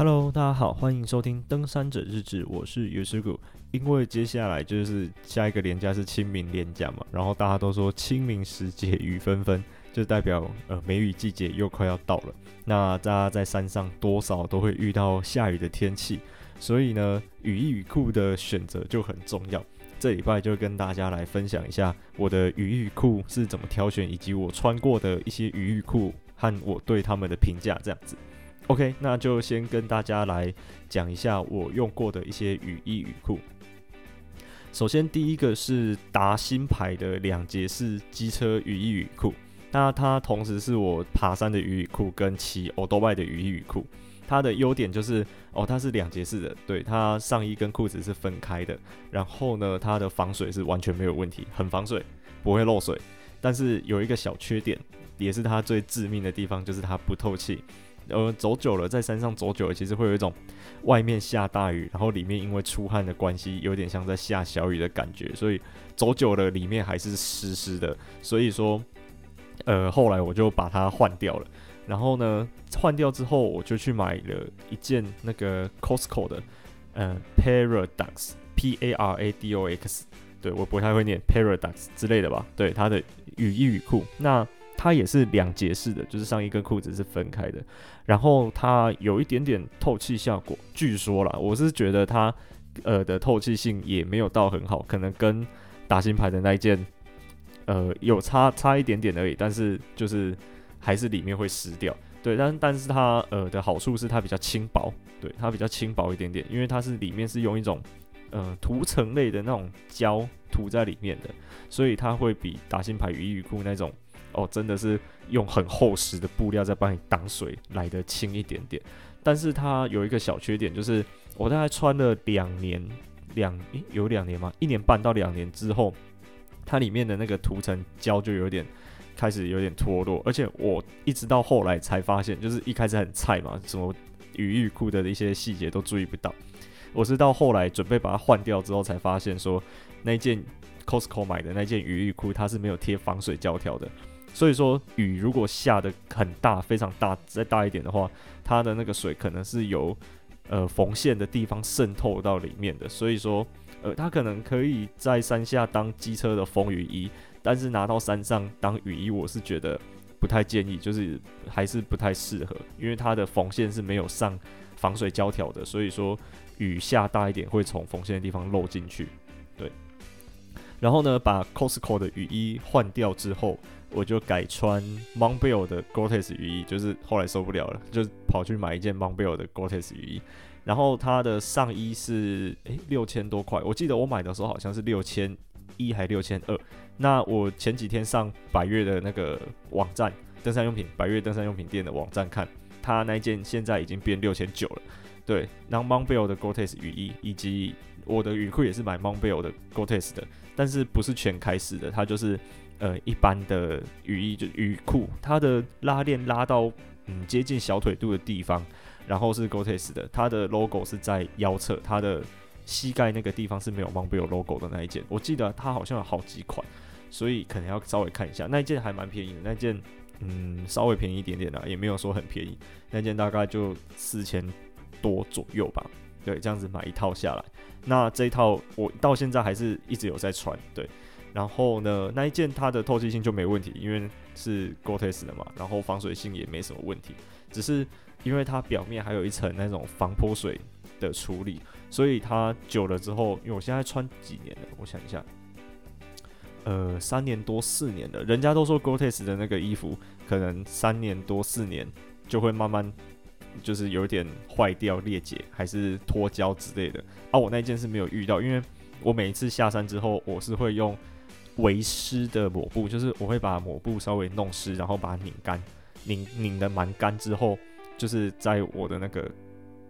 Hello，大家好，欢迎收听《登山者日志》，我是尤师古。因为接下来就是下一个连假是清明连假嘛，然后大家都说清明时节雨纷纷，就代表呃梅雨季节又快要到了。那大家在山上多少都会遇到下雨的天气，所以呢，雨衣雨裤的选择就很重要。这礼拜就跟大家来分享一下我的雨衣雨裤是怎么挑选，以及我穿过的一些雨衣雨裤和我对他们的评价，这样子。OK，那就先跟大家来讲一下我用过的一些雨衣雨裤。首先，第一个是达新牌的两节式机车雨衣雨裤，那它同时是我爬山的雨衣雨裤跟骑欧兜拜的雨衣雨裤。它的优点就是哦，它是两节式的，对，它上衣跟裤子是分开的。然后呢，它的防水是完全没有问题，很防水，不会漏水。但是有一个小缺点，也是它最致命的地方，就是它不透气。呃，走久了，在山上走久了，其实会有一种外面下大雨，然后里面因为出汗的关系，有点像在下小雨的感觉，所以走久了里面还是湿湿的。所以说，呃，后来我就把它换掉了。然后呢，换掉之后，我就去买了一件那个 Costco 的，呃，Paradox，P A R A D O X，对，我不太会念 Paradox 之类的吧？对，它的雨衣雨裤，那。它也是两节式的，就是上衣跟裤子是分开的，然后它有一点点透气效果。据说啦，我是觉得它呃的透气性也没有到很好，可能跟达新牌的那一件呃有差差一点点而已，但是就是还是里面会湿掉。对，但但是它呃的好处是它比较轻薄，对，它比较轻薄一点点，因为它是里面是用一种呃涂层类的那种胶涂在里面的，所以它会比达新牌雨衣雨裤那种。哦，真的是用很厚实的布料在帮你挡水，来得轻一点点。但是它有一个小缺点，就是我大概穿了两年，两有两年吗？一年半到两年之后，它里面的那个涂层胶就有点开始有点脱落，而且我一直到后来才发现，就是一开始很菜嘛，什么雨衣裤的一些细节都注意不到。我是到后来准备把它换掉之后，才发现说那件 Costco 买的那件雨衣裤，它是没有贴防水胶条的。所以说，雨如果下得很大，非常大，再大一点的话，它的那个水可能是由呃缝线的地方渗透到里面的。所以说，呃，它可能可以在山下当机车的风雨衣，但是拿到山上当雨衣，我是觉得不太建议，就是还是不太适合，因为它的缝线是没有上防水胶条的。所以说，雨下大一点会从缝线的地方漏进去。对，然后呢，把 Costco 的雨衣换掉之后。我就改穿 MONBELL 的 Gore-Tex 雨衣，就是后来受不了了，就跑去买一件 MONBELL 的 Gore-Tex 雨衣。然后它的上衣是诶六千多块，我记得我买的时候好像是六千一还六千二。那我前几天上百越的那个网站，登山用品百越登山用品店的网站看，它那件现在已经变六千九了。对，然后 Montbell 的 Gore-Tex 雨衣以及我的雨裤也是买 MONBELL 的 Gore-Tex 的，但是不是全开式的，它就是。呃，一般的雨衣就是雨裤，它的拉链拉到嗯接近小腿肚的地方，然后是 Gore-Tex 的，它的 logo 是在腰侧，它的膝盖那个地方是没有 Montbell logo 的那一件，我记得它好像有好几款，所以可能要稍微看一下，那一件还蛮便宜的，那件嗯稍微便宜一点点啦，也没有说很便宜，那件大概就四千多左右吧，对，这样子买一套下来，那这一套我到现在还是一直有在穿，对。然后呢，那一件它的透气性就没问题，因为是 Gore-Tex 的嘛，然后防水性也没什么问题，只是因为它表面还有一层那种防泼水的处理，所以它久了之后，因为我现在穿几年了，我想一下，呃，三年多四年了，人家都说 Gore-Tex 的那个衣服可能三年多四年就会慢慢就是有点坏掉裂解，还是脱胶之类的，啊，我那件是没有遇到，因为我每一次下山之后，我是会用。为湿的抹布，就是我会把抹布稍微弄湿，然后把它拧干，拧拧得蛮干之后，就是在我的那个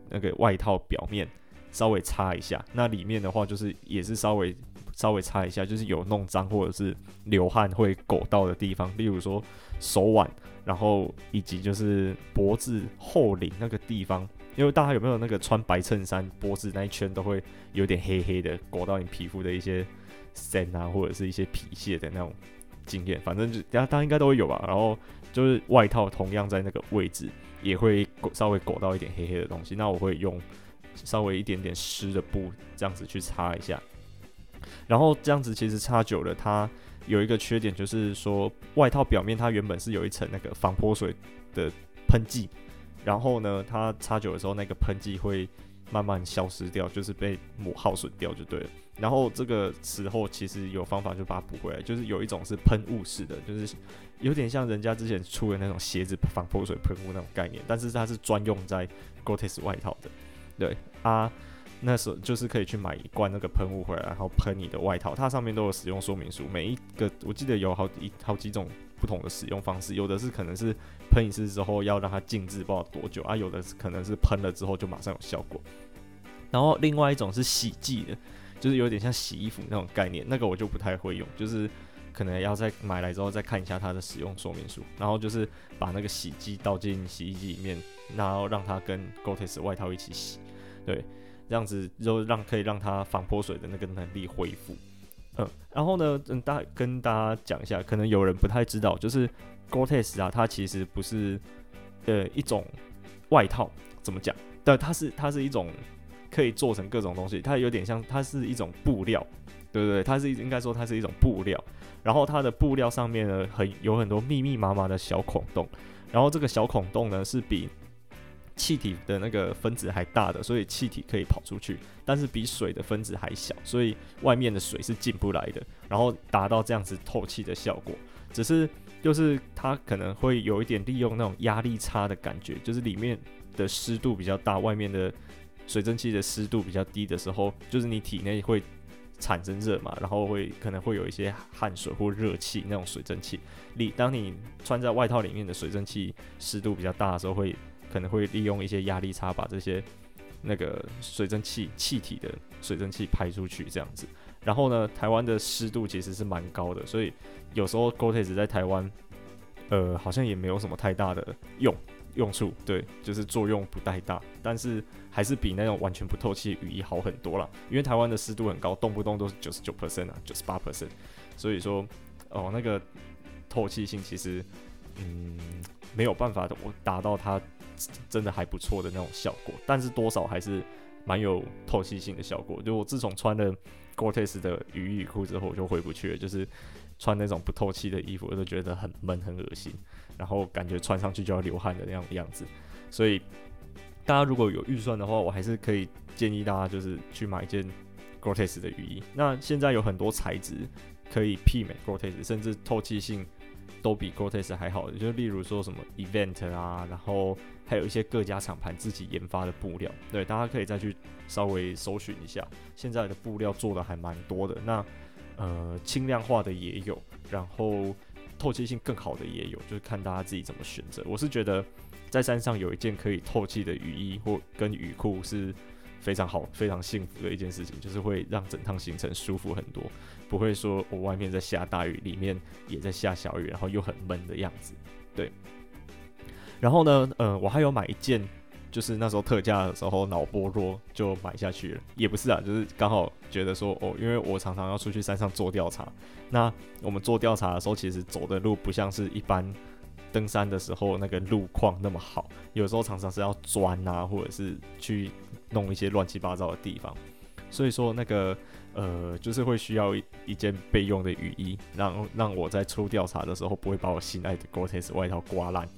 那个外套表面稍微擦一下。那里面的话，就是也是稍微稍微擦一下，就是有弄脏或者是流汗会狗到的地方，例如说手腕，然后以及就是脖子后领那个地方。因为大家有没有那个穿白衬衫脖子那一圈都会有点黑黑的勾到你皮肤的一些。线啊，或者是一些皮屑的那种经验，反正就大家大家应该都会有吧。然后就是外套同样在那个位置也会稍微裹到一点黑黑的东西，那我会用稍微一点点湿的布这样子去擦一下，然后这样子其实擦久了，它有一个缺点就是说外套表面它原本是有一层那个防泼水的喷剂，然后呢，它擦久的时候那个喷剂会慢慢消失掉，就是被磨耗损掉就对了。然后这个时候其实有方法就把它补回来，就是有一种是喷雾式的，就是有点像人家之前出的那种鞋子防泼水喷雾那种概念，但是它是专用在 Gore-Tex 外套的。对啊，那时候就是可以去买一罐那个喷雾回来，然后喷你的外套，它上面都有使用说明书，每一个我记得有好几好几种不同的使用方式，有的是可能是喷一次之后要让它静置不知道多久啊，有的是可能是喷了之后就马上有效果，然后另外一种是洗剂的。就是有点像洗衣服那种概念，那个我就不太会用，就是可能要再买来之后再看一下它的使用说明书，然后就是把那个洗剂倒进洗衣机里面，然后让它跟 Gortex 外套一起洗，对，这样子就让可以让它防泼水的那个能力恢复。嗯，然后呢，嗯，大跟大家讲一下，可能有人不太知道，就是 Gortex 啊，它其实不是呃一种外套，怎么讲？但它是它是一种。可以做成各种东西，它有点像，它是一种布料，对不对？它是应该说它是一种布料，然后它的布料上面呢，很有很多密密麻麻的小孔洞，然后这个小孔洞呢是比气体的那个分子还大的，所以气体可以跑出去，但是比水的分子还小，所以外面的水是进不来的，然后达到这样子透气的效果。只是就是它可能会有一点利用那种压力差的感觉，就是里面的湿度比较大，外面的。水蒸气的湿度比较低的时候，就是你体内会产生热嘛，然后会可能会有一些汗水或热气那种水蒸气。你当你穿在外套里面的水蒸气湿度比较大的时候，会可能会利用一些压力差把这些那个水蒸气气体的水蒸气排出去这样子。然后呢，台湾的湿度其实是蛮高的，所以有时候 Gortex 在台湾，呃，好像也没有什么太大的用。用处对，就是作用不太大，但是还是比那种完全不透气的雨衣好很多啦。因为台湾的湿度很高，动不动都是九十九 percent 啊，九十八 percent，所以说哦，那个透气性其实嗯没有办法的，我达到它真的还不错的那种效果，但是多少还是蛮有透气性的效果。就我自从穿了 Gore-Tex 的雨衣雨裤之后，我就回不去了，就是穿那种不透气的衣服，我都觉得很闷很恶心。然后感觉穿上去就要流汗的那样样子，所以大家如果有预算的话，我还是可以建议大家就是去买一件 Gore-Tex 的雨衣。那现在有很多材质可以媲美 Gore-Tex，甚至透气性都比 Gore-Tex 还好。就例如说什么 Event 啊，然后还有一些各家厂牌自己研发的布料，对，大家可以再去稍微搜寻一下。现在的布料做的还蛮多的，那呃轻量化的也有，然后。透气性更好的也有，就是看大家自己怎么选择。我是觉得在山上有一件可以透气的雨衣或跟雨裤是非常好、非常幸福的一件事情，就是会让整趟行程舒服很多，不会说我外面在下大雨，里面也在下小雨，然后又很闷的样子。对。然后呢，呃，我还有买一件。就是那时候特价的时候脑波弱就买下去了，也不是啊，就是刚好觉得说哦，因为我常常要出去山上做调查，那我们做调查的时候，其实走的路不像是一般登山的时候那个路况那么好，有时候常常是要钻啊，或者是去弄一些乱七八糟的地方，所以说那个呃，就是会需要一件备用的雨衣，让让我在出调查的时候不会把我心爱的 Gore-Tex 外套刮烂。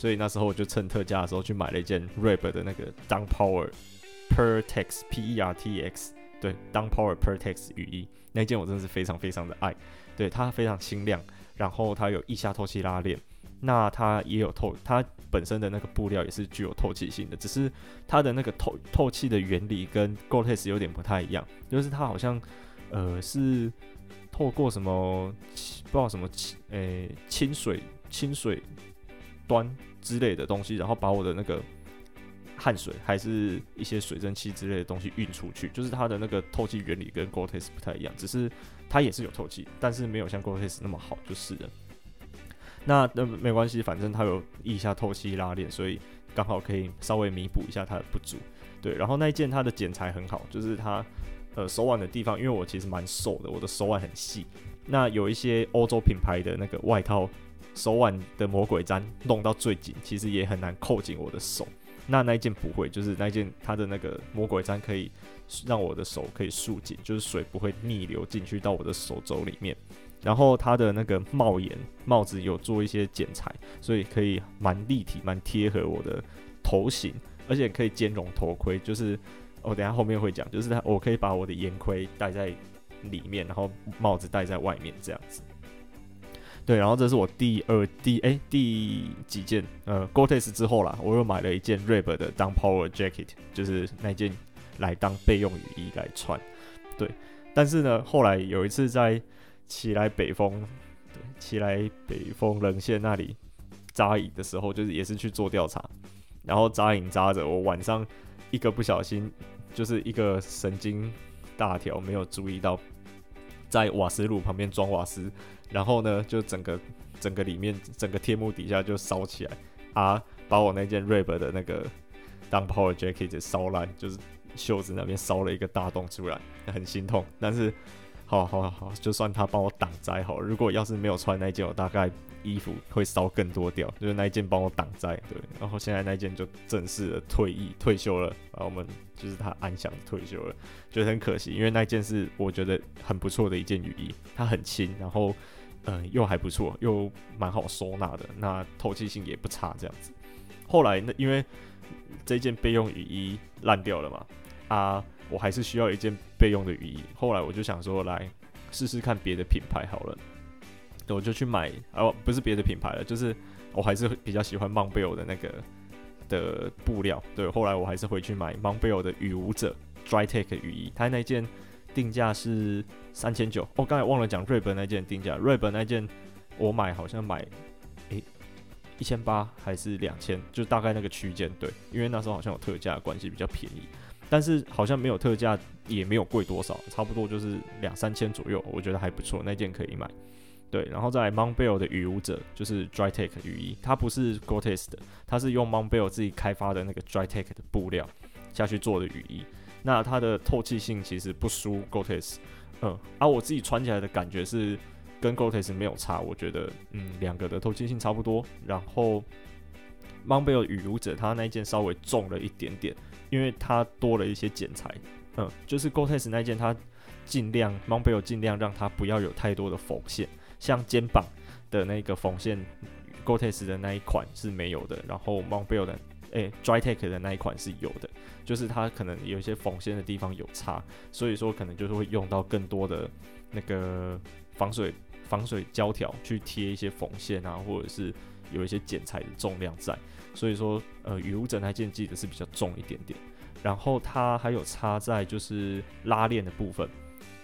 所以那时候我就趁特价的时候去买了一件 Reb 的那个 Down Power Pertex P E R T X，对，Down Power Pertex 雨衣，那件我真的是非常非常的爱，对，它非常轻量，然后它有腋下透气拉链，那它也有透，它本身的那个布料也是具有透气性的，只是它的那个透透气的原理跟 Gore-Tex 有点不太一样，就是它好像呃是透过什么不知道什么诶清水清水端。之类的东西，然后把我的那个汗水还是一些水蒸气之类的东西运出去，就是它的那个透气原理跟 Gore-Tex 不太一样，只是它也是有透气，但是没有像 Gore-Tex 那么好，就是了。那那没关系，反正它有腋下透气拉链，所以刚好可以稍微弥补一下它的不足。对，然后那一件它的剪裁很好，就是它呃手腕的地方，因为我其实蛮瘦的，我的手腕很细。那有一些欧洲品牌的那个外套。手腕的魔鬼毡弄到最紧，其实也很难扣紧我的手。那那一件不会，就是那一件它的那个魔鬼毡可以让我的手可以束紧，就是水不会逆流进去到我的手肘里面。然后它的那个帽檐帽子有做一些剪裁，所以可以蛮立体、蛮贴合我的头型，而且可以兼容头盔。就是我等下后面会讲，就是它我可以把我的眼盔戴在里面，然后帽子戴在外面这样子。对，然后这是我第二第哎第几件呃 Gore-Tex 之后啦，我又买了一件 Reb 的 Down Power Jacket，就是那件来当备用雨衣来穿。对，但是呢，后来有一次在奇莱北风，对，奇莱北风棱线那里扎营的时候，就是也是去做调查，然后扎营扎着，我晚上一个不小心，就是一个神经大条没有注意到，在瓦斯炉旁边装瓦斯，然后呢，就整个整个里面整个天幕底下就烧起来啊，把我那件 RIB 的那个当 Power Jacket 烧烂，就是袖子那边烧了一个大洞出来，很心痛，但是。好好好，就算他帮我挡灾好了。如果要是没有穿那件，我大概衣服会烧更多掉。就是那一件帮我挡灾，对。然后现在那件就正式的退役退休了，然后我们就是他安详退休了，觉得很可惜，因为那件是我觉得很不错的一件雨衣，它很轻，然后嗯、又还不错，又蛮好收纳的，那透气性也不差，这样子。后来那因为这件备用雨衣烂掉了嘛，啊。我还是需要一件备用的雨衣。后来我就想说，来试试看别的品牌好了。我就去买，哦，不是别的品牌了，就是我还是比较喜欢 Montbell 的那个的布料。对，后来我还是回去买 Montbell 的雨舞者 Drytech 雨衣。它那件定价是三千九。哦，刚才忘了讲瑞本那件定价，瑞本那件我买好像买诶一千八还是两千，就大概那个区间。对，因为那时候好像有特价关系，比较便宜。但是好像没有特价，也没有贵多少，差不多就是两三千左右，我觉得还不错，那件可以买。对，然后在 Montbell 的雨舞者就是 Drytech 雨衣，它不是 Gore-Tex 的，它是用 Montbell 自己开发的那个 Drytech 的布料下去做的雨衣。那它的透气性其实不输 Gore-Tex，嗯，而、啊、我自己穿起来的感觉是跟 Gore-Tex 没有差，我觉得嗯两个的透气性差不多。然后 Montbell 雨舞者它那一件稍微重了一点点。因为它多了一些剪裁，嗯，就是 Gore-Tex 那件，它尽量 Montbell 尽量让它不要有太多的缝线，像肩膀的那个缝线，Gore-Tex 的那一款是没有的，然后 Montbell 的，诶，Drytech 的那一款是有的，就是它可能有一些缝线的地方有差，所以说可能就是会用到更多的那个防水防水胶条去贴一些缝线啊，或者是有一些剪裁的重量在。所以说，呃，雨舞者那件记得是比较重一点点，然后它还有插在就是拉链的部分，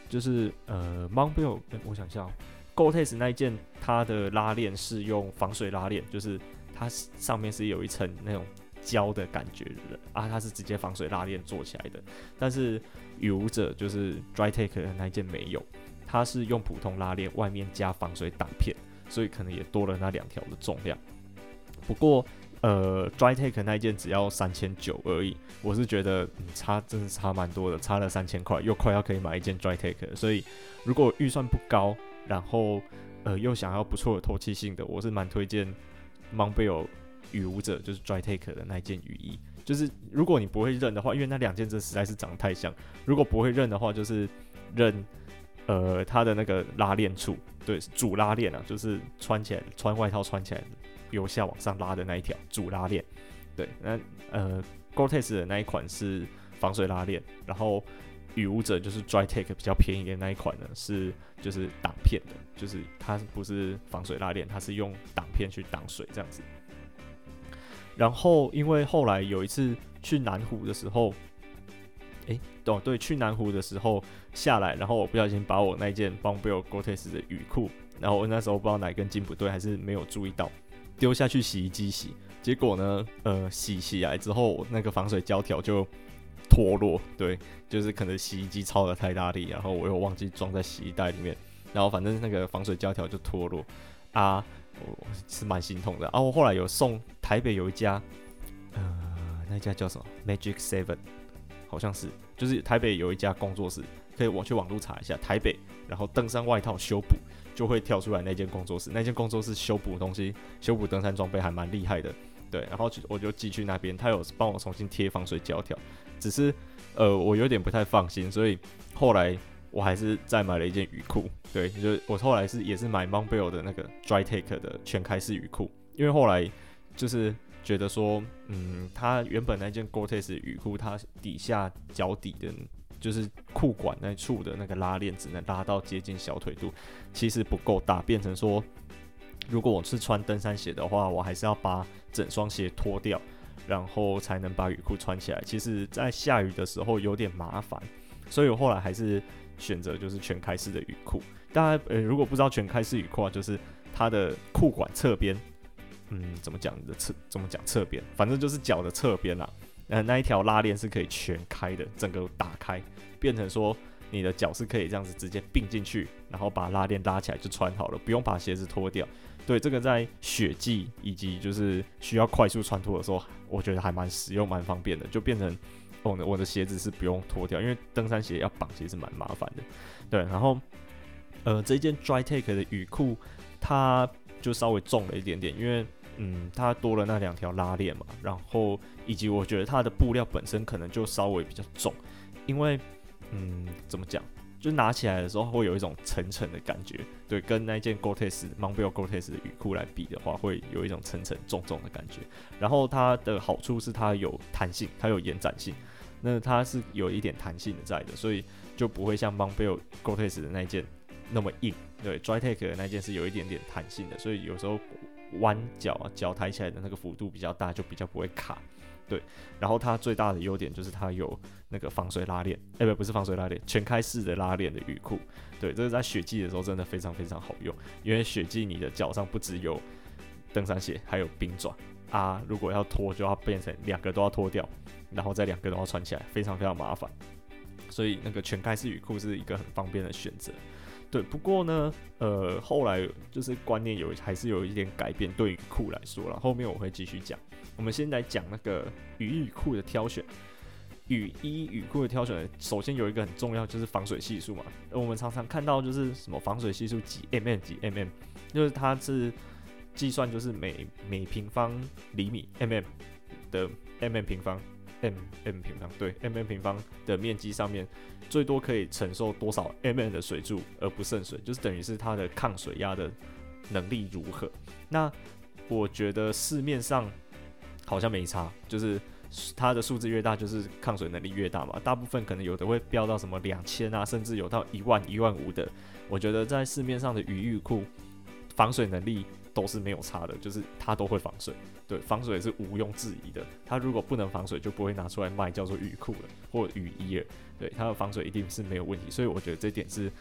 就是呃，Montbell，我想想，Gore-Tex 那一件它的拉链是用防水拉链，就是它上面是有一层那种胶的感觉的啊，它是直接防水拉链做起来的，但是雨舞者就是 Drytech 的那一件没有，它是用普通拉链外面加防水挡片，所以可能也多了那两条的重量，不过。呃，Drytech 那一件只要三千九而已，我是觉得、嗯、差真的差蛮多的，差了三千块，又快要可以买一件 Drytech，所以如果预算不高，然后呃又想要不错的透气性的，我是蛮推荐 Montbell 雨舞者，就是 Drytech 的那一件雨衣。就是如果你不会认的话，因为那两件真实在是长得太像，如果不会认的话，就是认呃它的那个拉链处，对，主拉链啊，就是穿起来穿外套穿起来。由下往上拉的那一条主拉链，对，那呃，Gore-Tex 的那一款是防水拉链，然后雨舞者就是 dry take 比较便宜的那一款呢，是就是挡片的，就是它不是防水拉链，它是用挡片去挡水这样子。然后因为后来有一次去南湖的时候，诶，对对，去南湖的时候下来，然后我不小心把我那件 Bombill Gore-Tex 的雨裤，然后我那时候不知道哪根筋不对，还是没有注意到。丢下去洗衣机洗，结果呢，呃，洗起来之后，那个防水胶条就脱落。对，就是可能洗衣机操得太大力，然后我又忘记装在洗衣袋里面，然后反正那个防水胶条就脱落啊，我是蛮心痛的啊。我后来有送台北有一家，呃，那家叫什么？Magic Seven，好像是，就是台北有一家工作室，可以我去网络查一下，台北然后登山外套修补，就会跳出来那间工作室。那间工作室修补东西、修补登山装备还蛮厉害的。对，然后我就寄去那边，他有帮我重新贴防水胶条，只是呃我有点不太放心，所以后来我还是再买了一件雨裤。对，就我后来是也是买 MONBELL 的那个 Drytake 的全开式雨裤，因为后来就是觉得说，嗯，它原本那件 Gore-Tex 雨裤，它底下脚底的，就是裤管那处的那个拉链只能拉到接近小腿肚，其实不够大，变成说。如果我是穿登山鞋的话，我还是要把整双鞋脱掉，然后才能把雨裤穿起来。其实，在下雨的时候有点麻烦，所以我后来还是选择就是全开式的雨裤。大家呃，如果不知道全开式雨裤啊，就是它的裤管侧边，嗯，怎么讲的侧？怎么讲侧边？反正就是脚的侧边啦。呃，那一条拉链是可以全开的，整个打开，变成说你的脚是可以这样子直接并进去，然后把拉链拉起来就穿好了，不用把鞋子脱掉。对，这个在雪季以及就是需要快速穿脱的时候，我觉得还蛮实用、蛮方便的，就变成我的我的鞋子是不用脱掉，因为登山鞋要绑其实蛮麻烦的。对，然后呃这件 Drytake 的雨裤，它就稍微重了一点点，因为嗯它多了那两条拉链嘛，然后以及我觉得它的布料本身可能就稍微比较重，因为嗯怎么讲？就拿起来的时候会有一种沉沉的感觉，对，跟那件 Gortex、Monbel Gortex 的雨裤来比的话，会有一种沉沉重重的感觉。然后它的好处是它有弹性，它有延展性，那它是有一点弹性的在的，所以就不会像 Monbel Gore-Tex 的那件那么硬。对，Drytake 的那件是有一点点弹性的，所以有时候弯脚啊，脚抬起来的那个幅度比较大，就比较不会卡。对，然后它最大的优点就是它有那个防水拉链，哎不不是防水拉链，全开式的拉链的雨裤。对，这个在雪季的时候真的非常非常好用，因为雪季你的脚上不只有登山鞋，还有冰爪啊，如果要脱就要变成两个都要脱掉，然后再两个都要穿起来，非常非常麻烦。所以那个全开式雨裤是一个很方便的选择。对，不过呢，呃，后来就是观念有还是有一点改变，对于裤来说了，后面我会继续讲。我们先来讲那个雨衣雨裤的挑选。雨衣雨裤的挑选，首先有一个很重要，就是防水系数嘛。我们常常看到就是什么防水系数几 mm 几 mm，就是它是计算就是每每平方厘米 mm 的 mm 平方 mm 平方对 mm 平方的面积上面，最多可以承受多少 mm 的水柱而不渗水，就是等于是它的抗水压的能力如何。那我觉得市面上。好像没差，就是它的数字越大，就是抗水能力越大嘛。大部分可能有的会飙到什么两千啊，甚至有到一万、一万五的。我觉得在市面上的雨衣裤防水能力都是没有差的，就是它都会防水。对，防水是毋庸置疑的。它如果不能防水，就不会拿出来卖，叫做雨裤了或雨衣了。对，它的防水一定是没有问题。所以我觉得这点是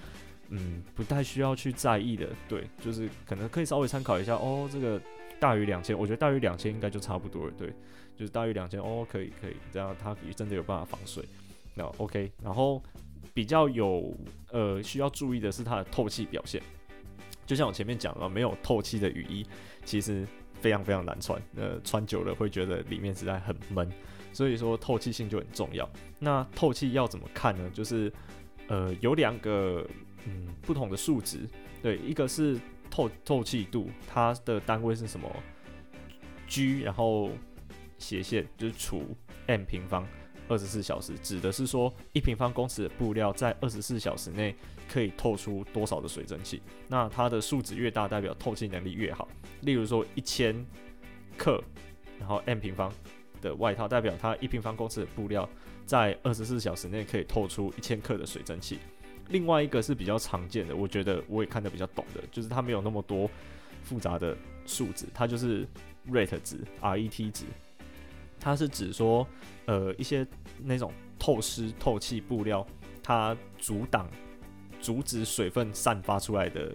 嗯不太需要去在意的。对，就是可能可以稍微参考一下哦，这个。大于两千，我觉得大于两千应该就差不多了。对，就是大于两千哦，可以可以，这样它也真的有办法防水。那 OK，然后比较有呃需要注意的是它的透气表现。就像我前面讲了，没有透气的雨衣其实非常非常难穿，呃，穿久了会觉得里面实在很闷，所以说透气性就很重要。那透气要怎么看呢？就是呃有两个嗯不同的数值，对，一个是。透透气度，它的单位是什么？G，然后斜线就是除 m 平方，二十四小时，指的是说一平方公尺的布料在二十四小时内可以透出多少的水蒸气。那它的数值越大，代表透气能力越好。例如说一千克，然后 m 平方的外套，代表它一平方公尺的布料在二十四小时内可以透出一千克的水蒸气。另外一个是比较常见的，我觉得我也看得比较懂的，就是它没有那么多复杂的数值，它就是 RET 值，RET 值，它是指说，呃，一些那种透湿透气布料，它阻挡、阻止水分散发出来的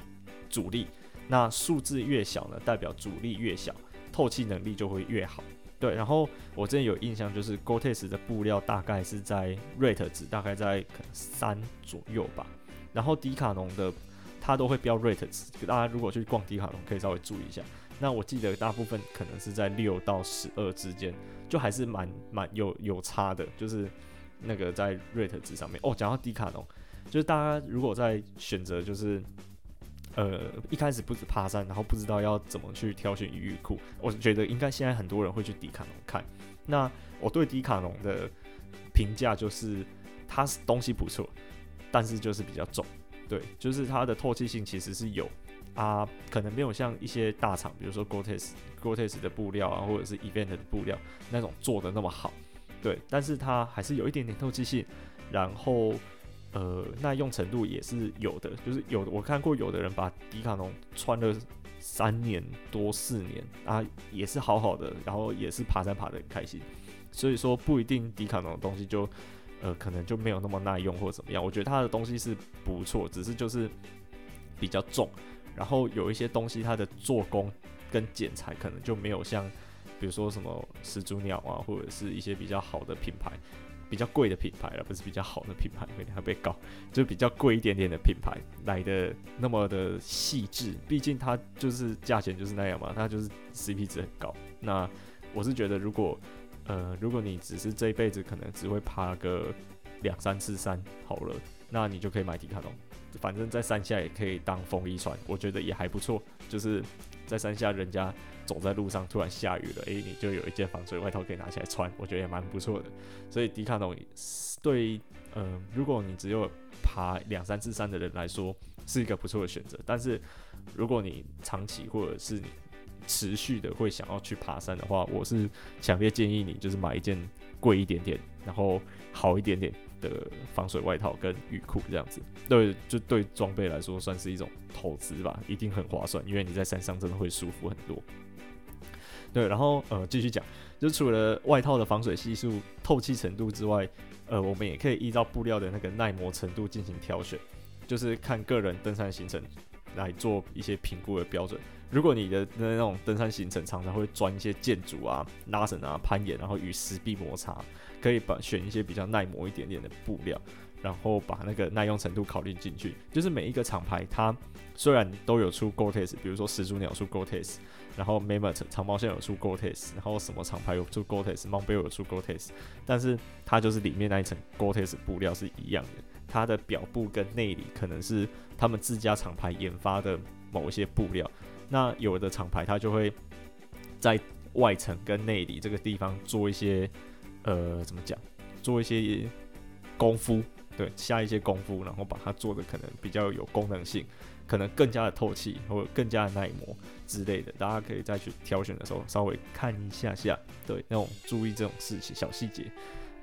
阻力，那数字越小呢，代表阻力越小，透气能力就会越好。对，然后我之前有印象，就是 Gore-Tex 的布料大概是在 rate 值，大概在可能三左右吧。然后迪卡侬的它都会标 rate 值，大家如果去逛迪卡侬可以稍微注意一下。那我记得大部分可能是在六到十二之间，就还是蛮蛮有有差的，就是那个在 RET 值上面。哦，讲到迪卡侬，就是大家如果在选择，就是呃一开始不止爬山，然后不知道要怎么去挑选雨衣裤，我觉得应该现在很多人会去迪卡侬看。那我对迪卡侬的评价就是，它是东西不错，但是就是比较重，对，就是它的透气性其实是有啊，可能没有像一些大厂，比如说 Gore-Tex、Gore-Tex 的布料啊，或者是 Event 的布料那种做的那么好，对，但是它还是有一点点透气性，然后呃耐用程度也是有的，就是有的我看过有的人把迪卡侬穿了三年多四年啊，也是好好的，然后也是爬山爬得很开心。所以说不一定迪卡侬的东西就，呃，可能就没有那么耐用或者怎么样。我觉得它的东西是不错，只是就是比较重，然后有一些东西它的做工跟剪裁可能就没有像，比如说什么始祖鸟啊，或者是一些比较好的品牌，比较贵的品牌而不是比较好的品牌，每天还被告，就比较贵一点点的品牌来的那么的细致。毕竟它就是价钱就是那样嘛，它就是 CP 值很高。那我是觉得如果呃，如果你只是这一辈子可能只会爬个两三次山好了，那你就可以买迪卡侬，反正在山下也可以当风衣穿，我觉得也还不错。就是在山下，人家走在路上突然下雨了，诶、你就有一件防水外套可以拿起来穿，我觉得也蛮不错的。所以迪卡侬对，呃，如果你只有爬两三次山的人来说，是一个不错的选择。但是如果你长期或者是你持续的会想要去爬山的话，我是强烈建议你就是买一件贵一点点，然后好一点点的防水外套跟雨裤这样子。对，就对装备来说算是一种投资吧，一定很划算，因为你在山上真的会舒服很多。对，然后呃继续讲，就除了外套的防水系数、透气程度之外，呃，我们也可以依照布料的那个耐磨程度进行挑选，就是看个人登山行程来做一些评估的标准。如果你的那那种登山行程常常会钻一些建筑啊、拉绳啊、攀岩，然后与石壁摩擦，可以把选一些比较耐磨一点点的布料，然后把那个耐用程度考虑进去。就是每一个厂牌它虽然都有出 Gore-Tex，比如说始祖鸟出 Gore-Tex，然后 Mammoth 长毛线有出 Gore-Tex，然后什么厂牌有出 Gore-Tex，Monbel 有出 Gore-Tex，但是它就是里面那一层 Gore-Tex 布料是一样的，它的表布跟内里可能是他们自家厂牌研发的某一些布料。那有的厂牌它就会在外层跟内里这个地方做一些，呃，怎么讲？做一些功夫，对，下一些功夫，然后把它做的可能比较有功能性，可能更加的透气或者更加的耐磨之类的。大家可以再去挑选的时候稍微看一下下，对，那种注意这种事情小细节，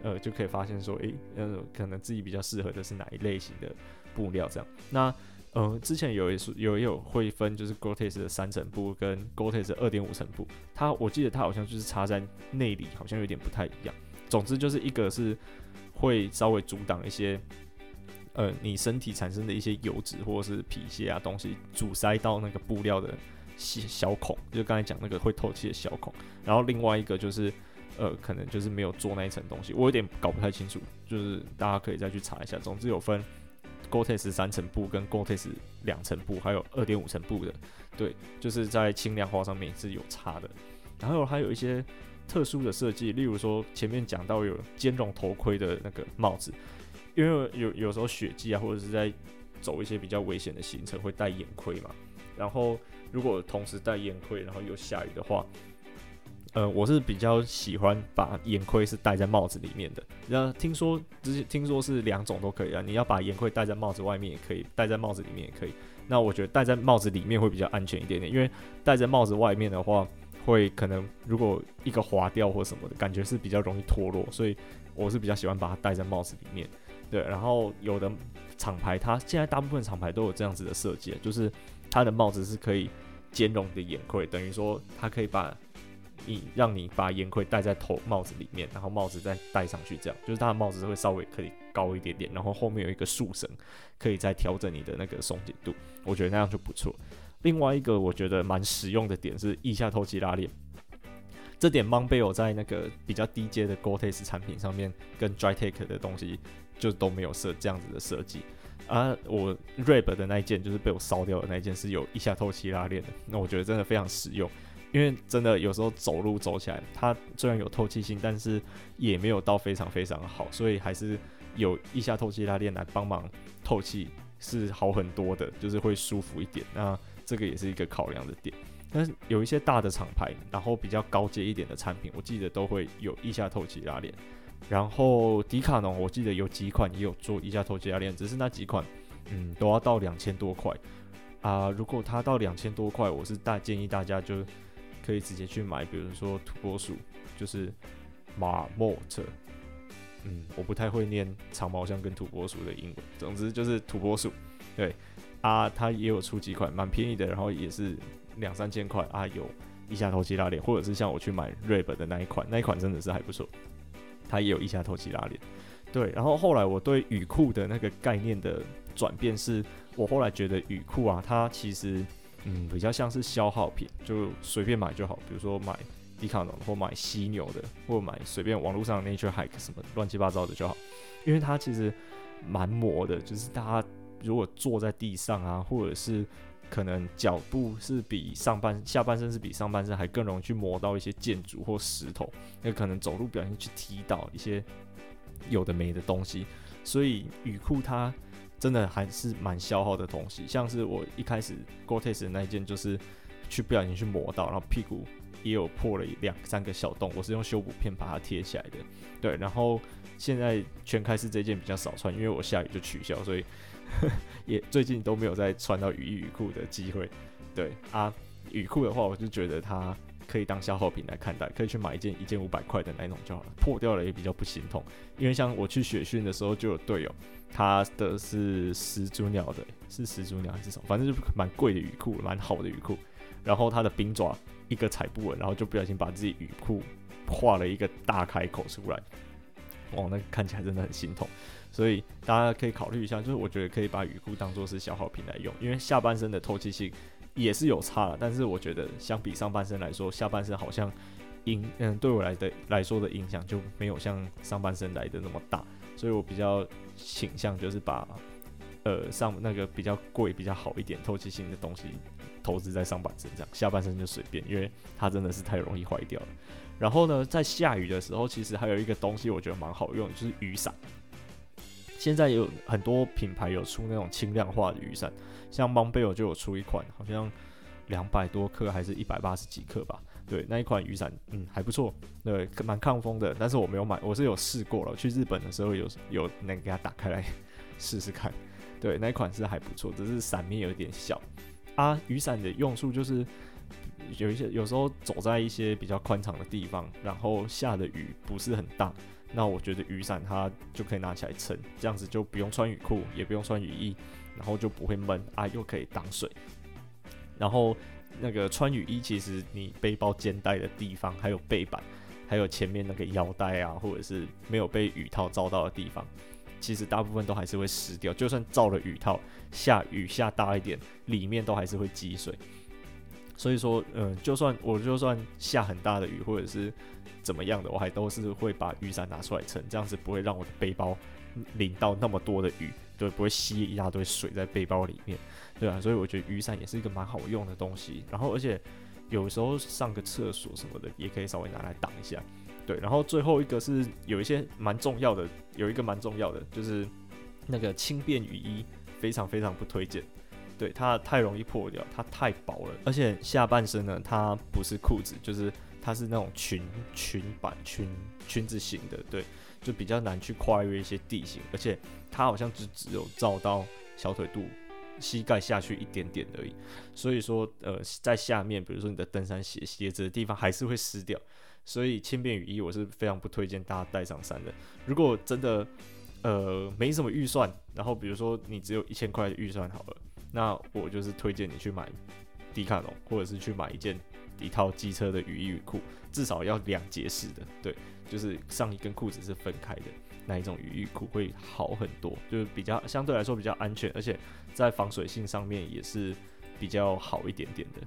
呃，就可以发现说，诶、欸，呃，可能自己比较适合的是哪一类型的布料这样。那呃，之前有一说有也有会分，就是 Gore-Tex 的三层布跟 Gore-Tex 二点五层布，它我记得它好像就是插在内里，好像有点不太一样。总之就是一个是会稍微阻挡一些，呃，你身体产生的一些油脂或者是皮屑啊东西阻塞到那个布料的小小孔，就刚才讲那个会透气的小孔。然后另外一个就是，呃，可能就是没有做那一层东西，我有点搞不太清楚，就是大家可以再去查一下。总之有分。Gortex 三层布跟 Gortex 两层布，还有二点五层布的，对，就是在轻量化上面是有差的。然后还有一些特殊的设计，例如说前面讲到有兼容头盔的那个帽子，因为有有时候雪季啊，或者是在走一些比较危险的行程会戴眼盔嘛。然后如果同时戴眼盔，然后又下雨的话。呃，我是比较喜欢把眼盔是戴在帽子里面的。那听说，之前听说是两种都可以啊。你要把眼盔戴在帽子外面也可以，戴在帽子里面也可以。那我觉得戴在帽子里面会比较安全一点点，因为戴在帽子外面的话，会可能如果一个滑掉或什么的感觉是比较容易脱落，所以我是比较喜欢把它戴在帽子里面。对，然后有的厂牌它现在大部分厂牌都有这样子的设计，就是它的帽子是可以兼容的眼盔，等于说它可以把。你让你把烟盔戴在头帽子里面，然后帽子再戴上去，这样就是它的帽子会稍微可以高一点点，然后后面有一个束绳，可以再调整你的那个松紧度，我觉得那样就不错。另外一个我觉得蛮实用的点是腋下透气拉链，这点 Monbel 在那个比较低阶的 Gore-Tex 产品上面跟 Dri-Tech 的东西就都没有设这样子的设计，而我 Reb 的那一件就是被我烧掉的那一件是有腋下透气拉链的，那我觉得真的非常实用。因为真的有时候走路走起来，它虽然有透气性，但是也没有到非常非常好，所以还是有腋下透气拉链来帮忙透气是好很多的，就是会舒服一点。那这个也是一个考量的点。但是有一些大的厂牌，然后比较高阶一点的产品，我记得都会有腋下透气拉链。然后迪卡侬，我记得有几款也有做腋下透气拉链，只是那几款，嗯，都要到两千多块啊。如果它到两千多块，我是大建议大家就可以直接去买，比如说土拨鼠，就是马莫特，嗯，我不太会念长毛象跟土拨鼠的英文，总之就是土拨鼠，对啊，它也有出几款蛮便宜的，然后也是。两三千块啊，有腋下透气拉链，或者是像我去买 Reb 的那一款，那一款真的是还不错，它也有腋下透气拉链。对，然后后来我对雨裤的那个概念的转变是，我后来觉得雨裤啊，它其实嗯比较像是消耗品，就随便买就好，比如说买迪卡侬或买犀牛的，或买随便网络上 Nature Hike 什么乱七八糟的就好，因为它其实蛮磨的，就是大家如果坐在地上啊，或者是可能脚部是比上半下半身是比上半身还更容易去磨到一些建筑或石头，那可能走路不小心去踢到一些有的没的东西，所以雨裤它真的还是蛮消耗的东西。像是我一开始 Gore-Tex 的那一件，就是去不小心去磨到，然后屁股也有破了两三个小洞，我是用修补片把它贴起来的。对，然后现在全开式这件比较少穿，因为我下雨就取消，所以。也最近都没有再穿到雨衣雨裤的机会，对啊，雨裤的话，我就觉得它可以当消耗品来看待，可以去买一件一件五百块的那种就好了，破掉了也比较不心痛。因为像我去雪训的时候就有队友，他的是始祖鸟的，是始祖鸟还是什么，反正就蛮贵的雨裤，蛮好的雨裤。然后他的冰爪一个踩不稳，然后就不小心把自己雨裤画了一个大开口出来，哇，那看起来真的很心痛。所以大家可以考虑一下，就是我觉得可以把雨裤当做是消耗品来用，因为下半身的透气性也是有差了，但是我觉得相比上半身来说，下半身好像影嗯对我来的来说的影响就没有像上半身来的那么大，所以我比较倾向就是把呃上那个比较贵、比较好一点透气性的东西投资在上半身，这样下半身就随便，因为它真的是太容易坏掉了。然后呢，在下雨的时候，其实还有一个东西我觉得蛮好用，就是雨伞。现在有很多品牌有出那种轻量化的雨伞，像 m o n b e l 就有出一款，好像两百多克还是一百八十几克吧。对，那一款雨伞，嗯，还不错，对，蛮抗风的。但是我没有买，我是有试过了。去日本的时候有有那个给它打开来试试看。对，那一款是还不错，只是伞面有点小。啊，雨伞的用处就是有一些有时候走在一些比较宽敞的地方，然后下的雨不是很大。那我觉得雨伞它就可以拿起来撑，这样子就不用穿雨裤，也不用穿雨衣，然后就不会闷啊，又可以挡水。然后那个穿雨衣，其实你背包肩带的地方，还有背板，还有前面那个腰带啊，或者是没有被雨套罩到的地方，其实大部分都还是会湿掉。就算罩了雨套，下雨下大一点，里面都还是会积水。所以说，嗯、就算我就算下很大的雨，或者是怎么样的，我还都是会把雨伞拿出来撑，这样子不会让我的背包淋到那么多的雨，对，不会吸一大堆水在背包里面，对啊，所以我觉得雨伞也是一个蛮好用的东西。然后，而且有时候上个厕所什么的，也可以稍微拿来挡一下，对。然后最后一个是有一些蛮重要的，有一个蛮重要的就是那个轻便雨衣，非常非常不推荐。对，它太容易破掉，它太薄了，而且下半身呢，它不是裤子，就是它是那种裙裙版裙裙子型的，对，就比较难去跨越一些地形，而且它好像就只有罩到小腿肚、膝盖下去一点点而已，所以说呃，在下面，比如说你的登山鞋鞋子的地方还是会湿掉，所以轻便雨衣我是非常不推荐大家带上山的。如果真的呃没什么预算，然后比如说你只有一千块的预算好了。那我就是推荐你去买迪卡侬，或者是去买一件一套机车的雨衣雨裤，至少要两节式的，对，就是上衣跟裤子是分开的那一种雨衣裤会好很多，就是比较相对来说比较安全，而且在防水性上面也是比较好一点点的。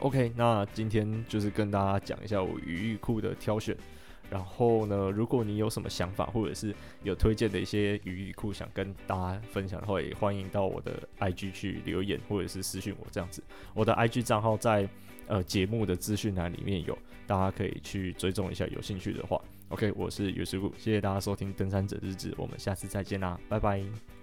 OK，那今天就是跟大家讲一下我雨衣裤的挑选。然后呢，如果你有什么想法，或者是有推荐的一些语义库想跟大家分享的话，也欢迎到我的 IG 去留言，或者是私信我这样子。我的 IG 账号在呃节目的资讯栏里面有，大家可以去追踪一下，有兴趣的话。OK，我是尤师傅，谢谢大家收听《登山者日志》，我们下次再见啦，拜拜。